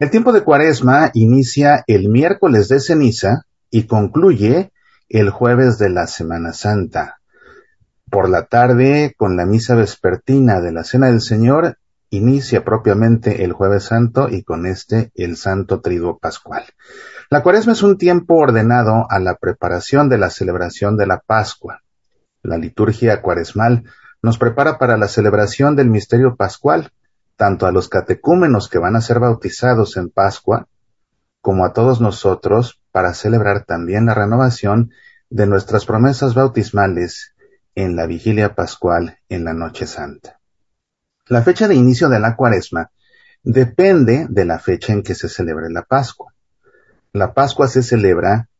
El tiempo de cuaresma inicia el miércoles de ceniza y concluye el jueves de la Semana Santa. Por la tarde, con la misa vespertina de la Cena del Señor, inicia propiamente el jueves santo y con este el santo triduo pascual. La cuaresma es un tiempo ordenado a la preparación de la celebración de la Pascua. La liturgia cuaresmal nos prepara para la celebración del misterio pascual, tanto a los catecúmenos que van a ser bautizados en Pascua, como a todos nosotros para celebrar también la renovación de nuestras promesas bautismales en la vigilia pascual en la noche santa. La fecha de inicio de la cuaresma depende de la fecha en que se celebre la Pascua. La Pascua se celebra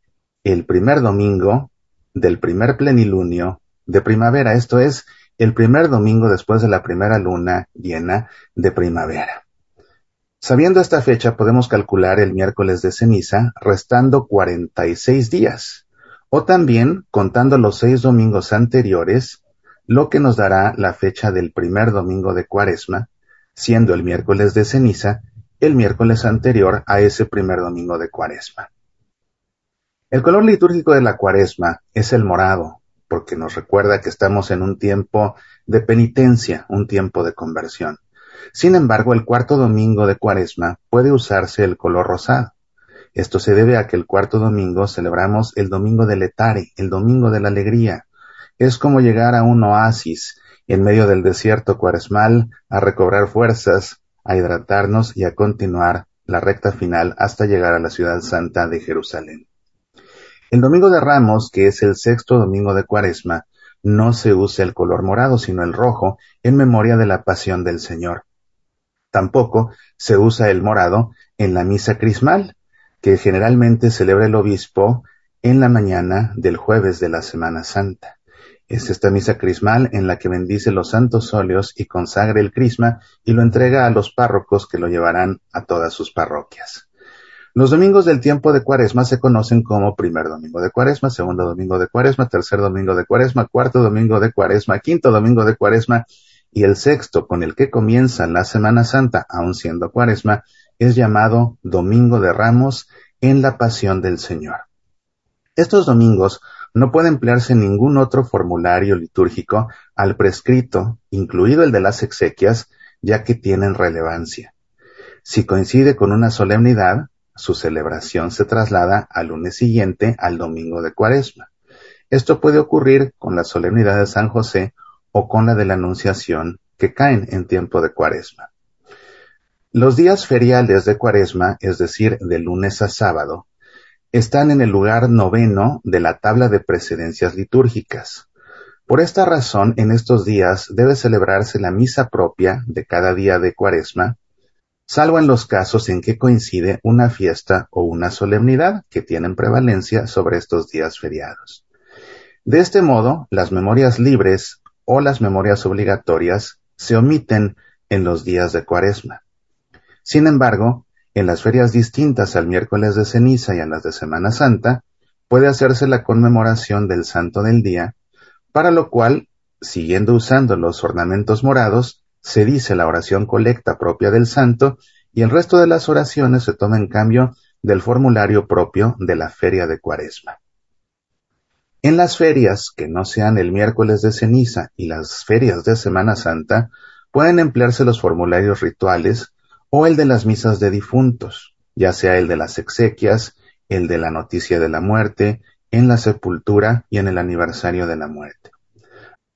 el primer domingo del primer plenilunio de primavera, esto es, el primer domingo después de la primera luna llena de primavera. Sabiendo esta fecha podemos calcular el miércoles de ceniza restando 46 días, o también contando los seis domingos anteriores, lo que nos dará la fecha del primer domingo de cuaresma, siendo el miércoles de ceniza el miércoles anterior a ese primer domingo de cuaresma. El color litúrgico de la cuaresma es el morado, porque nos recuerda que estamos en un tiempo de penitencia, un tiempo de conversión. Sin embargo, el cuarto domingo de Cuaresma puede usarse el color rosado. Esto se debe a que el cuarto domingo celebramos el domingo del etare, el domingo de la alegría. Es como llegar a un oasis en medio del desierto cuaresmal a recobrar fuerzas, a hidratarnos y a continuar la recta final hasta llegar a la ciudad santa de Jerusalén. El Domingo de Ramos, que es el sexto domingo de Cuaresma, no se usa el color morado, sino el rojo, en memoria de la pasión del Señor. Tampoco se usa el morado en la misa crismal, que generalmente celebra el obispo en la mañana del jueves de la Semana Santa. Es esta misa crismal en la que bendice los santos óleos y consagra el crisma y lo entrega a los párrocos que lo llevarán a todas sus parroquias. Los domingos del tiempo de cuaresma se conocen como primer domingo de cuaresma, segundo domingo de cuaresma, tercer domingo de cuaresma, cuarto domingo de cuaresma, quinto domingo de cuaresma y el sexto con el que comienza la Semana Santa, aun siendo cuaresma, es llamado Domingo de Ramos en la Pasión del Señor. Estos domingos no puede emplearse ningún otro formulario litúrgico al prescrito, incluido el de las exequias, ya que tienen relevancia. Si coincide con una solemnidad, su celebración se traslada al lunes siguiente al domingo de Cuaresma. Esto puede ocurrir con la solemnidad de San José o con la de la Anunciación que caen en tiempo de Cuaresma. Los días feriales de Cuaresma, es decir, de lunes a sábado, están en el lugar noveno de la tabla de precedencias litúrgicas. Por esta razón, en estos días debe celebrarse la misa propia de cada día de Cuaresma, salvo en los casos en que coincide una fiesta o una solemnidad que tienen prevalencia sobre estos días feriados. De este modo, las memorias libres o las memorias obligatorias se omiten en los días de cuaresma. Sin embargo, en las ferias distintas al miércoles de ceniza y a las de Semana Santa, puede hacerse la conmemoración del santo del día, para lo cual, siguiendo usando los ornamentos morados, se dice la oración colecta propia del santo y el resto de las oraciones se toma en cambio del formulario propio de la feria de cuaresma. En las ferias, que no sean el miércoles de ceniza y las ferias de Semana Santa, pueden emplearse los formularios rituales o el de las misas de difuntos, ya sea el de las exequias, el de la noticia de la muerte, en la sepultura y en el aniversario de la muerte.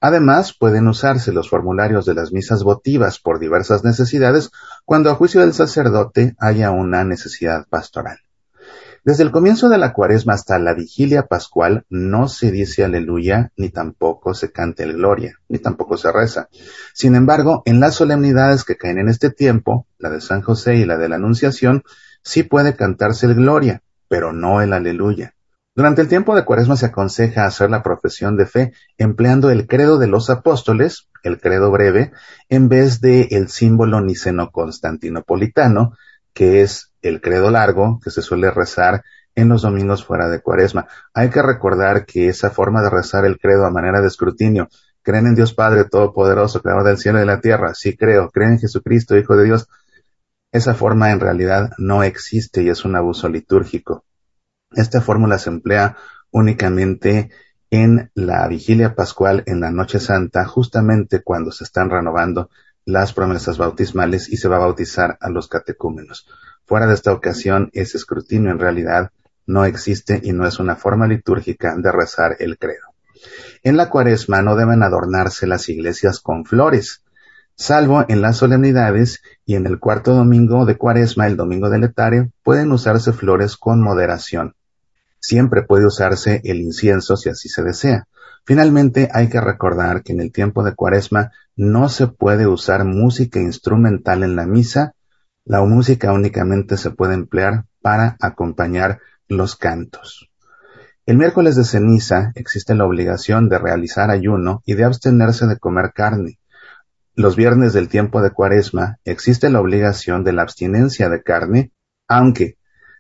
Además, pueden usarse los formularios de las misas votivas por diversas necesidades cuando a juicio del sacerdote haya una necesidad pastoral. Desde el comienzo de la cuaresma hasta la vigilia pascual no se dice aleluya, ni tampoco se canta el gloria, ni tampoco se reza. Sin embargo, en las solemnidades que caen en este tiempo, la de San José y la de la Anunciación, sí puede cantarse el gloria, pero no el aleluya. Durante el tiempo de cuaresma se aconseja hacer la profesión de fe empleando el credo de los apóstoles, el credo breve, en vez de el símbolo niceno-constantinopolitano, que es el credo largo que se suele rezar en los domingos fuera de cuaresma. Hay que recordar que esa forma de rezar el credo a manera de escrutinio, creen en Dios Padre Todopoderoso, Creador del cielo y de la tierra, sí creo, creen en Jesucristo, Hijo de Dios, Esa forma en realidad no existe y es un abuso litúrgico. Esta fórmula se emplea únicamente en la vigilia pascual en la noche santa, justamente cuando se están renovando las promesas bautismales y se va a bautizar a los catecúmenos. Fuera de esta ocasión, ese escrutinio en realidad no existe y no es una forma litúrgica de rezar el credo. En la cuaresma no deben adornarse las iglesias con flores, salvo en las solemnidades y en el cuarto domingo de cuaresma, el domingo del etario, pueden usarse flores con moderación. Siempre puede usarse el incienso si así se desea. Finalmente, hay que recordar que en el tiempo de cuaresma no se puede usar música instrumental en la misa. La música únicamente se puede emplear para acompañar los cantos. El miércoles de ceniza existe la obligación de realizar ayuno y de abstenerse de comer carne. Los viernes del tiempo de cuaresma existe la obligación de la abstinencia de carne, aunque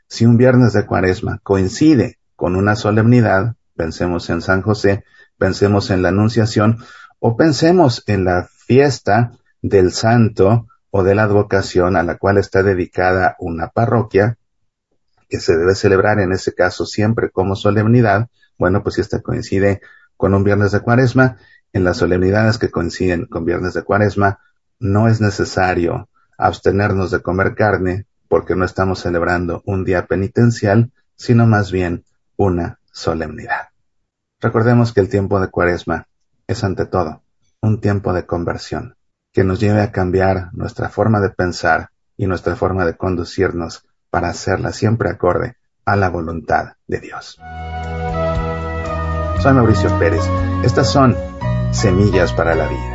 si un viernes de cuaresma coincide con una solemnidad, pensemos en San José, pensemos en la Anunciación o pensemos en la fiesta del santo o de la advocación a la cual está dedicada una parroquia, que se debe celebrar en ese caso siempre como solemnidad, bueno, pues si esta coincide con un viernes de cuaresma, en las solemnidades que coinciden con viernes de cuaresma, no es necesario abstenernos de comer carne porque no estamos celebrando un día penitencial, sino más bien una solemnidad. Recordemos que el tiempo de Cuaresma es ante todo un tiempo de conversión que nos lleve a cambiar nuestra forma de pensar y nuestra forma de conducirnos para hacerla siempre acorde a la voluntad de Dios. Soy Mauricio Pérez. Estas son Semillas para la Vida.